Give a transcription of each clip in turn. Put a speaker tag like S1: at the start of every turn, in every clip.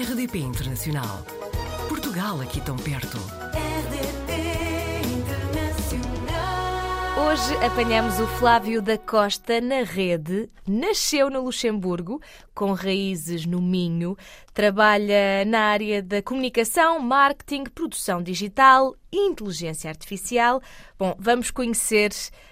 S1: RDP Internacional. Portugal aqui tão perto.
S2: RDP Internacional.
S3: Hoje apanhamos o Flávio da Costa na rede. Nasceu no Luxemburgo, com raízes no Minho. Trabalha na área da comunicação, marketing, produção digital e inteligência artificial. Bom, vamos conhecer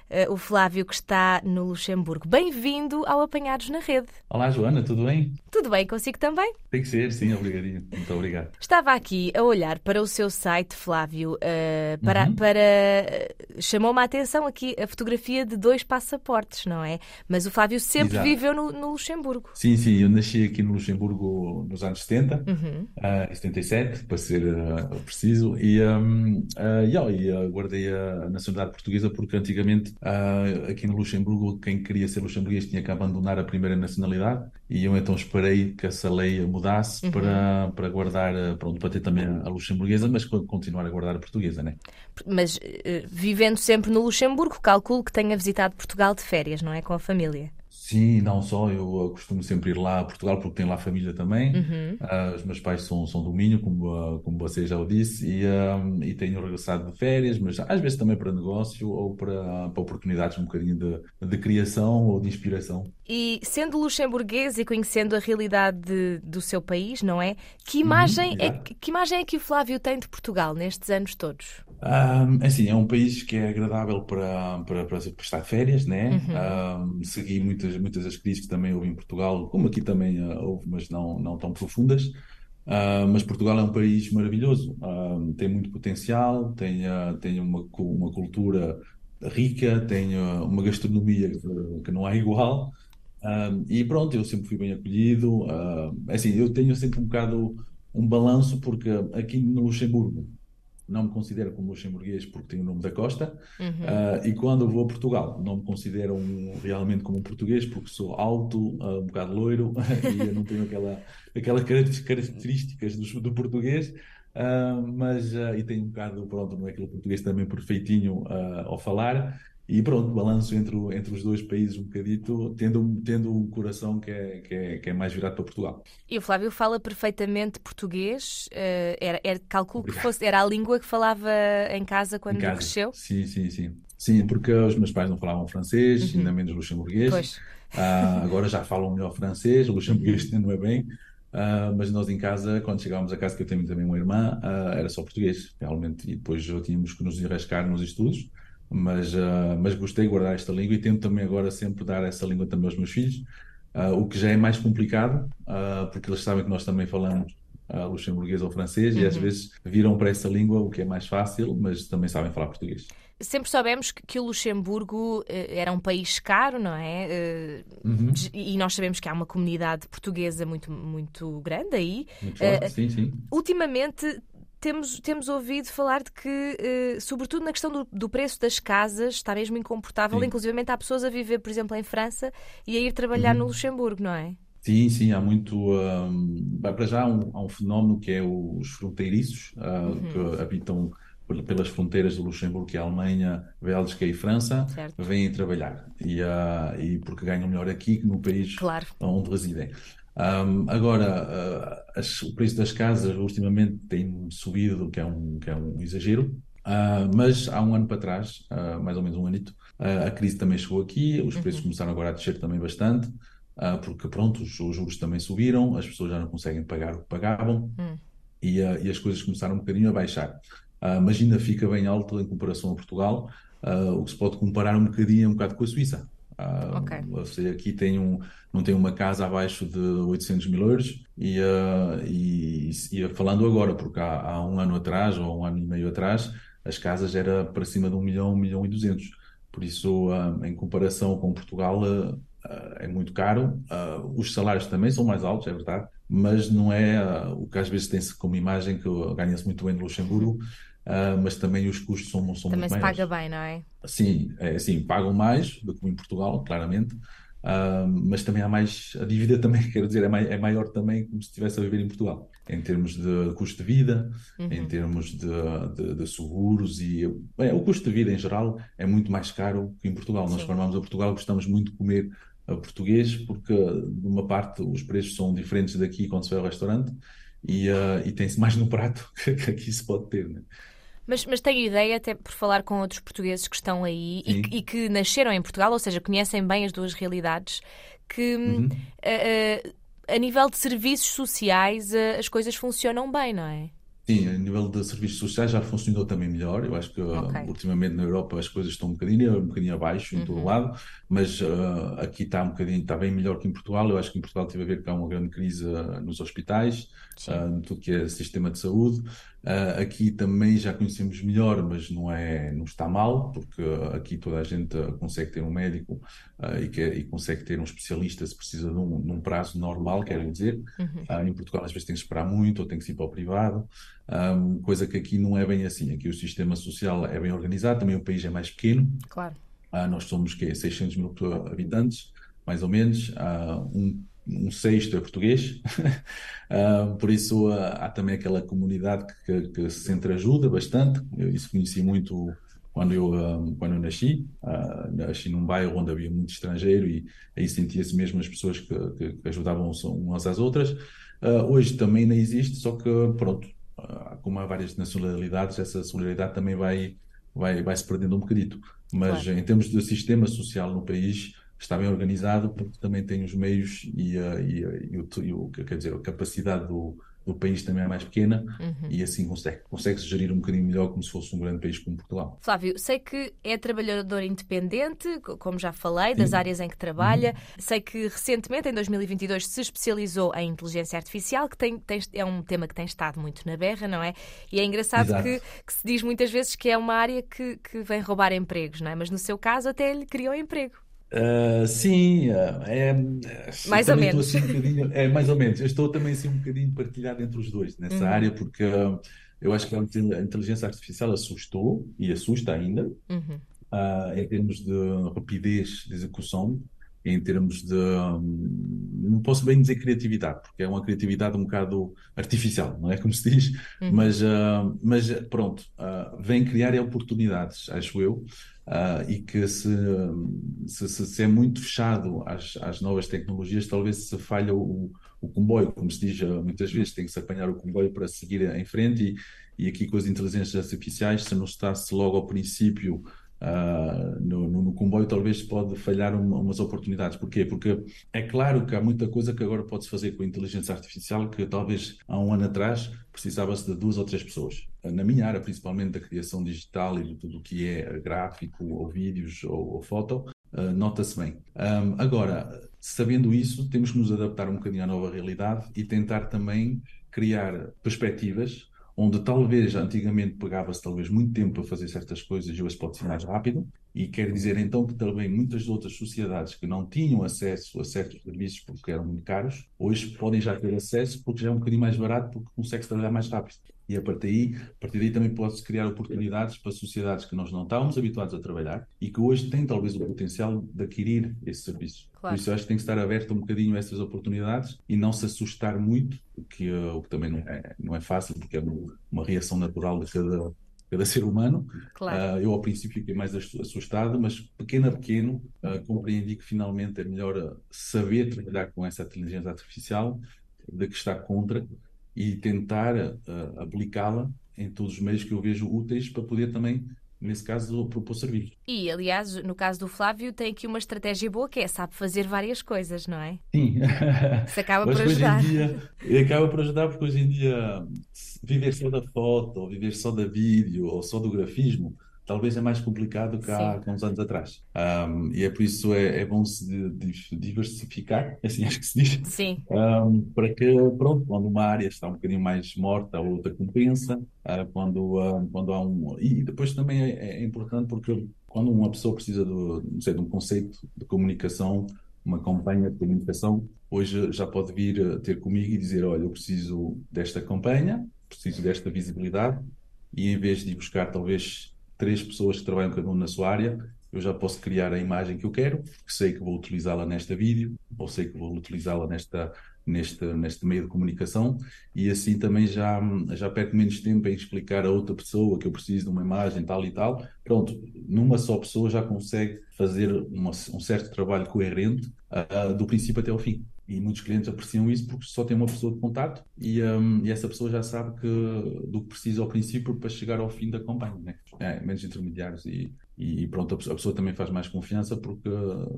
S3: eh, o Flávio que está no Luxemburgo. Bem-vindo ao Apanhados na Rede.
S4: Olá, Joana, tudo bem?
S3: Tudo bem consigo também?
S4: Tem que ser, sim, obrigadinho. Muito obrigado.
S3: Estava aqui a olhar para o seu site, Flávio, eh, para,
S4: Uhum.
S3: para eh, chamou-me a atenção aqui a fotografia de dois passaportes, não é? Mas o Flávio sempre
S4: Exato.
S3: viveu no, no Luxemburgo.
S4: Sim, sim, eu nasci aqui no Luxemburgo nos anos 70,
S3: Uhum.
S4: ah, em 77, para ser ah, preciso, e, hum, ah, e, ah, guardei a nacionalidade portuguesa porque antigamente ah, aqui no Luxemburgo quem queria ser luxemburguês tinha que abandonar a primeira nacionalidade e eu então esperei que essa lei mudasse
S3: Uhum.
S4: para, para guardar, ah, pronto, para ter também a luxemburguesa, mas co- continuar a guardar a portuguesa, né?
S3: Mas eh, vivendo sempre no Luxemburgo, calculo que tenha visitado Portugal de férias, não é? Com a família.
S4: Sim, não só, eu uh, costumo sempre ir lá a Portugal porque tenho lá família também.
S3: Uhum.
S4: Ah, os meus pais são, são do Minho, como, ah, como você já o disse, e, ah, e tenho regressado de férias, mas às vezes também para negócio ou para, para oportunidades um bocadinho de, de criação ou de inspiração.
S3: E sendo luxemburguês e conhecendo a realidade de- do seu país, não é? Que imagem, é,
S4: exato.
S3: que que imagem é que o Flávio tem de Portugal nestes anos todos?
S4: Ah, assim, é um país que é agradável para, para, para, para estar de férias, né? Ah, segui muitas, muitas das crises que também houve em Portugal, como aqui também ah, houve, mas não, não tão profundas. Ah, mas Portugal é um país maravilhoso, Ah, tem muito potencial, tem, ah, tem uma, cu- uma cultura rica, tem ah, uma gastronomia que, que não há igual. Ah, e pronto, eu sempre fui bem acolhido. Ah, assim, eu tenho sempre um bocado um balanço, porque aqui no Luxemburgo não me considero como luxemburguês porque tenho o nome da Costa. Ah, e quando vou a Portugal, não me considero um- realmente como um português porque sou alto, ah, um bocado loiro e não tenho aquela, aquelas caracter- características do, do português. Ah, mas e tenho um bocado, pronto, não é aquele português também perfeitinho ao falar. E pronto, balanço entre, entre os dois países um bocadito, tendo, tendo um coração que é, que é, que é mais virado para Portugal.
S3: E o Flávio fala perfeitamente português. eh, era, era, calculo que
S4: Obrigado.
S3: fosse, era a língua que falava em casa quando
S4: Em casa.
S3: cresceu.
S4: Sim, sim, sim. Sim, porque os meus pais não falavam francês, ainda menos luxemburguês.
S3: Pois.
S4: Ah, agora já falam melhor francês, luxemburguês ainda não é bem. Ah, mas nós em casa, quando chegávamos a casa, que eu tenho também uma irmã, ah, era só português, realmente. E depois já tínhamos que nos enrascar nos estudos. Mas, ah, mas gostei de guardar esta língua e tento também agora sempre dar essa língua também aos meus filhos. Ah, o que já é mais complicado, ah, porque eles sabem que nós também falamos luxemburguês ou francês e às vezes viram para essa língua, o que é mais fácil, mas também sabem falar português.
S3: Sempre soubemos que, que o Luxemburgo eh, era um país caro, não é? Eh,
S4: Uhum.
S3: E nós sabemos que há uma comunidade portuguesa muito, muito grande aí.
S4: Muito forte,
S3: Eh,
S4: sim, sim.
S3: Ultimamente temos, temos ouvido falar de que, eh, sobretudo na questão do, do preço das casas, está mesmo incomportável.
S4: Sim.
S3: Inclusive há pessoas a viver, por exemplo, em França e a ir trabalhar
S4: Uhum.
S3: no Luxemburgo, não é?
S4: Sim, sim, há muito. bem, para já há um, há um fenómeno que é os fronteiriços, ah, que habitam pel- pelas fronteiras do Luxemburgo, que é a Alemanha, Bélgica e França,
S3: Certo.
S4: vêm trabalhar. E, ah, e porque ganham melhor aqui que no país
S3: Claro.
S4: onde residem. Hum, agora, ah, as- o preço das casas ultimamente tem subido, que é um, que é um exagero. Ah, mas há um ano para trás, ah, mais ou menos um anito, a crise também chegou aqui, os preços começaram agora a descer também bastante, porque pronto, os, os juros também subiram, as pessoas já não conseguem pagar o que pagavam e, ah, e as coisas começaram um bocadinho a baixar. Mas ainda fica bem alto em comparação a Portugal, o que se pode comparar um bocadinho, um bocado com a Suíça. Ah,
S3: Ok.
S4: Você aqui tem um, não tem uma casa abaixo de 800 mil euros e, ah, e, e falando agora, porque há, há um ano atrás ou um ano e meio atrás, as casas era para cima de um milhão, um milhão e duzentos. Por isso, ah, em comparação com Portugal, é muito caro. Os salários também são mais altos, é verdade, mas não é o que às vezes tem-se como imagem que ganha-se muito bem no Luxemburgo, ah, mas também os custos são, são
S3: Também
S4: muito
S3: se
S4: maiores.
S3: paga bem, não é?
S4: Sim, é assim, pagam mais do que em Portugal, claramente, ah, mas também há mais, a dívida também, quero dizer, é, mai- é maior também como se estivesse a viver em Portugal, em termos de custo de vida, em termos de, de- de seguros e, bem, o custo de vida em geral é muito mais caro que em Portugal. Nós,
S3: Sim.
S4: quando vamos a Portugal, gostamos muito de comer ah, português, porque, de uma parte, os preços são diferentes daqui quando se vai ao restaurante, e, uh, e tem-se mais no prato que aqui se pode ter. Né?
S3: Mas, mas tenho ideia, até por falar com outros portugueses que estão aí e, e, que nasceram em Portugal, ou seja, conhecem bem as duas realidades, que uhum. uh, uh, a nível de serviços sociais as coisas funcionam bem, não é?
S4: Sim, a nível de serviços sociais já funcionou também melhor. Eu acho que okay. uh, ultimamente na Europa as coisas estão um bocadinho, um bocadinho abaixo em todo uhum. lado, mas uh, aqui está um bocadinho, está bem melhor que em Portugal. Eu acho que em Portugal teve a ver com uma grande crise uh, nos hospitais, uh, tudo que é sistema de saúde. Uh, aqui também já conhecemos melhor, mas não é, não está mal, porque aqui toda a gente consegue ter um médico uh, e, quer, e consegue ter um especialista se precisa de um, num prazo normal, quero dizer. Uhum. em Portugal às vezes tem que esperar muito ou tem que ir para o privado, um, coisa que aqui não é bem assim. Aqui o sistema social é bem organizado, também o país é mais pequeno.
S3: Claro.
S4: nós somos que 600 mil habitantes, mais ou menos. um um sexto é português, uh, por isso uh, há também aquela comunidade que, que, se entreajuda bastante. Eu isso conheci muito quando eu, um, quando eu nasci. Uh, nasci num bairro onde havia muito estrangeiro e aí sentia-se mesmo as pessoas que, que, que ajudavam umas às outras. hoje também não existe, só que, pronto, como há várias nacionalidades, essa solidariedade também vai, vai, vai se perdendo um bocadito. Mas claro. em termos de sistema social no país, está bem organizado porque também tem os meios e, a, e, a, e, o, e o, quer dizer, a capacidade do, do país também é mais pequena uhum. e assim consegue, consegue -se gerir um bocadinho melhor como se fosse um grande país como Portugal.
S3: Flávio, sei que é trabalhador independente, como já falei, das Sim. áreas em que trabalha. Uhum. Sei que recentemente, em 2022, se especializou em inteligência artificial, que tem, tem, é um tema que tem estado muito na berra, não é? E é engraçado que, que, se diz muitas vezes que é uma área que, que vem roubar empregos, não é? Mas no seu caso até lhe criou emprego.
S4: Uh, sim, uh, é,
S3: mais ou menos.
S4: Assim um é mais ou menos. Eu estou também assim um bocadinho partilhado entre os dois nessa uhum. área, porque uh, eu acho que a inteligência artificial assustou e assusta ainda, uhum. em termos de rapidez de execução, em termos de. Um, não posso bem dizer criatividade, porque é uma criatividade um bocado artificial, não é como se diz, uhum. mas, mas pronto, vem criar oportunidades, acho eu. Uh, e que se, se, se, é muito fechado às, às novas tecnologias, talvez se falha o, o comboio, como se diz ah, muitas vezes, tem que se apanhar o comboio para seguir em frente e, e aqui com as inteligências artificiais, se não está-se logo ao princípio Uh, no, no, no, comboio talvez pode falhar uma, umas oportunidades. Porquê? Porque é claro que há muita coisa que agora pode-se fazer com a inteligência artificial que talvez há um ano atrás precisava-se de duas ou três pessoas. Na minha área, principalmente da criação digital e de tudo o que é gráfico, ou vídeos, ou, ou foto, uh, nota-se bem. Um, agora, sabendo isso, temos que nos adaptar um bocadinho à nova realidade e tentar também criar perspectivas onde talvez antigamente pegava-se talvez muito tempo para fazer certas coisas e hoje pode ser mais rápido, e quer dizer então que também muitas outras sociedades que não tinham acesso a certos serviços porque eram muito caros, hoje podem já ter acesso porque já é um bocadinho mais barato porque consegue trabalhar mais rápido. E a partir daí, a partir daí também pode-se criar oportunidades para sociedades que nós não estávamos habituados a trabalhar e que hoje têm talvez o potencial de adquirir esse serviço. Claro. Por isso acho que tem que estar aberto um bocadinho a essas oportunidades e não se assustar muito, o que, uh, o que também não é, não é fácil, porque é uma reação natural de cada, cada ser humano. Claro. Uh, eu ao princípio fiquei mais assustado, mas pequeno a pequeno uh, compreendi que finalmente é melhor saber trabalhar com essa inteligência artificial de que está contra e tentar uh, aplicá-la em todos os meios que eu vejo úteis para poder também nesse caso, propor serviço.
S3: E, aliás, no caso do Flávio, tem aqui uma estratégia boa que é sabe fazer várias coisas, não é?
S4: Sim.
S3: Isso acaba por ajudar.
S4: Hoje em dia, acaba por ajudar porque hoje em dia viver só da foto, ou viver só da vídeo, ou só do grafismo, talvez é mais complicado que há, uns anos atrás. Um, e é por isso é, é bom se diversificar, assim acho que se diz.
S3: Sim.
S4: Um, para que, pronto, quando uma área está um bocadinho mais morta, a outra compensa. Uh, quando, uh, quando há um. E depois também é, é, importante porque quando uma pessoa precisa do, sei, de um conceito de comunicação, uma campanha de comunicação, hoje já pode vir ter comigo e dizer: Olha, eu preciso desta campanha, preciso desta visibilidade, e em vez de buscar talvez três pessoas que trabalham cada um na sua área, eu já posso criar a imagem que eu quero, que sei que vou utilizá-la nesta vídeo, ou sei que vou utilizá-la nesta, neste, neste meio de comunicação, e assim também já, já perco menos tempo em explicar a outra pessoa que eu preciso de uma imagem tal e tal. Pronto, numa só pessoa já consegue fazer uma, um certo trabalho coerente uh, do princípio até ao fim. E muitos clientes apreciam isso porque só tem uma pessoa de contato e, um, e essa pessoa já sabe que, do que precisa ao princípio para chegar ao fim da campanha, né? é, menos intermediários e, e pronto, a pessoa também faz mais confiança porque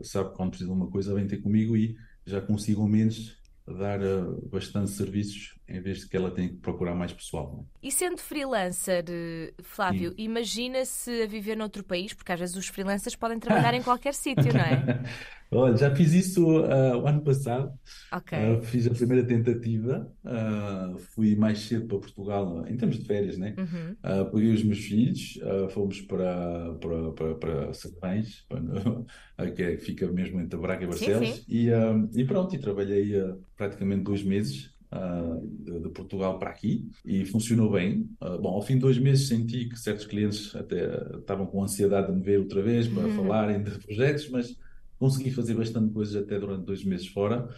S4: sabe que quando precisa de uma coisa vem ter comigo e já consigo ao menos dar uh, bastante serviços em vez de que ela tenha que procurar mais pessoal. Né?
S3: E sendo freelancer, eh, Flávio, imagina-se a viver noutro país, porque às vezes os freelancers podem trabalhar em qualquer sítio, não é?
S4: Olha, já fiz isso uh, o ano passado. Uh, fiz a primeira tentativa. Uh, fui mais cedo para Portugal, em termos de férias, né?
S3: Uhum.
S4: Uh, peguei os meus filhos, fomos para, para, para, para para, que é, fica mesmo entre Braga e Barcelos.
S3: sim.
S4: E, e pronto, e trabalhei praticamente dois meses. De, de, Portugal para aqui e funcionou bem. bom, ao fim de dois meses senti que certos clientes até estavam com ansiedade de me ver outra vez para uhum. falarem de projetos, mas consegui fazer bastante coisas até durante dois meses fora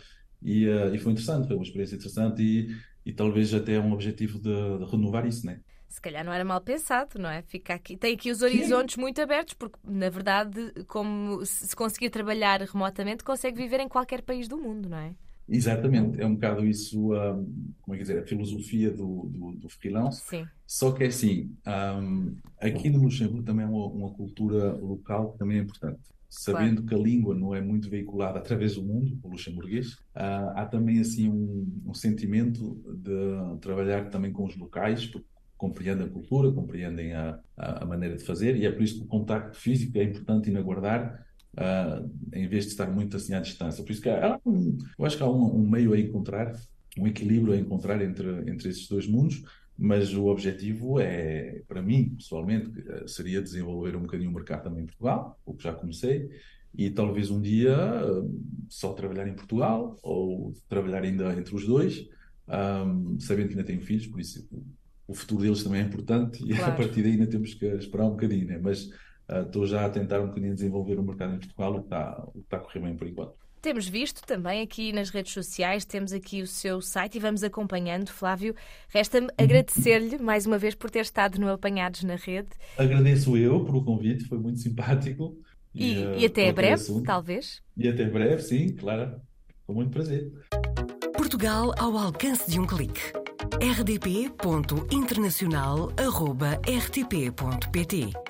S4: e, uh, e foi interessante, foi uma experiência interessante e, e talvez até um objetivo de, de, renovar isso, né?
S3: Se calhar não era mal pensado, não é? Fica aqui, tem aqui os horizontes Sim. muito abertos, porque na verdade, como se conseguir trabalhar remotamente, consegue viver em qualquer país do mundo, não é?
S4: Exatamente, é um bocado isso, um, como é que dizer, a filosofia do, do, do freelance.
S3: Sim.
S4: Só que é assim, um, aqui no Luxemburgo também é uma, uma cultura local que também é importante sabendo claro. que a língua não é muito veiculada através do mundo, o luxemburguês, uh, há também assim um, um, sentimento de trabalhar também com os locais, porque compreendem a cultura, compreendem a, a, maneira de fazer, e é por isso que o contacto físico é importante inaguardar, uh, em vez de estar muito assim à distância. Por isso que há, um, eu acho que há um, um meio a encontrar, um equilíbrio a encontrar entre, entre esses dois mundos, mas o objetivo é, para mim, pessoalmente, eh, seria desenvolver um bocadinho o mercado também em Portugal, o que já comecei, e talvez um dia eh, só trabalhar em Portugal ou trabalhar ainda entre os dois, um, sabendo que ainda tenho filhos, por isso o futuro deles também é importante e
S3: claro.
S4: a partir daí ainda temos que esperar um bocadinho, né? mas estou já a tentar um bocadinho desenvolver o mercado em Portugal, o que está, o que está a correr bem por enquanto.
S3: Temos visto também aqui nas redes sociais, temos aqui o seu site e vamos acompanhando. Flávio, resta-me agradecer-lhe mais uma vez por ter estado no Apanhados na Rede.
S4: Agradeço eu por o convite, foi muito simpático.
S3: E, e, e até breve, assunto. talvez.
S4: E até breve, sim, claro. Com muito prazer.
S1: Portugal ao alcance de um clique. rdp.internacional.rtp.pt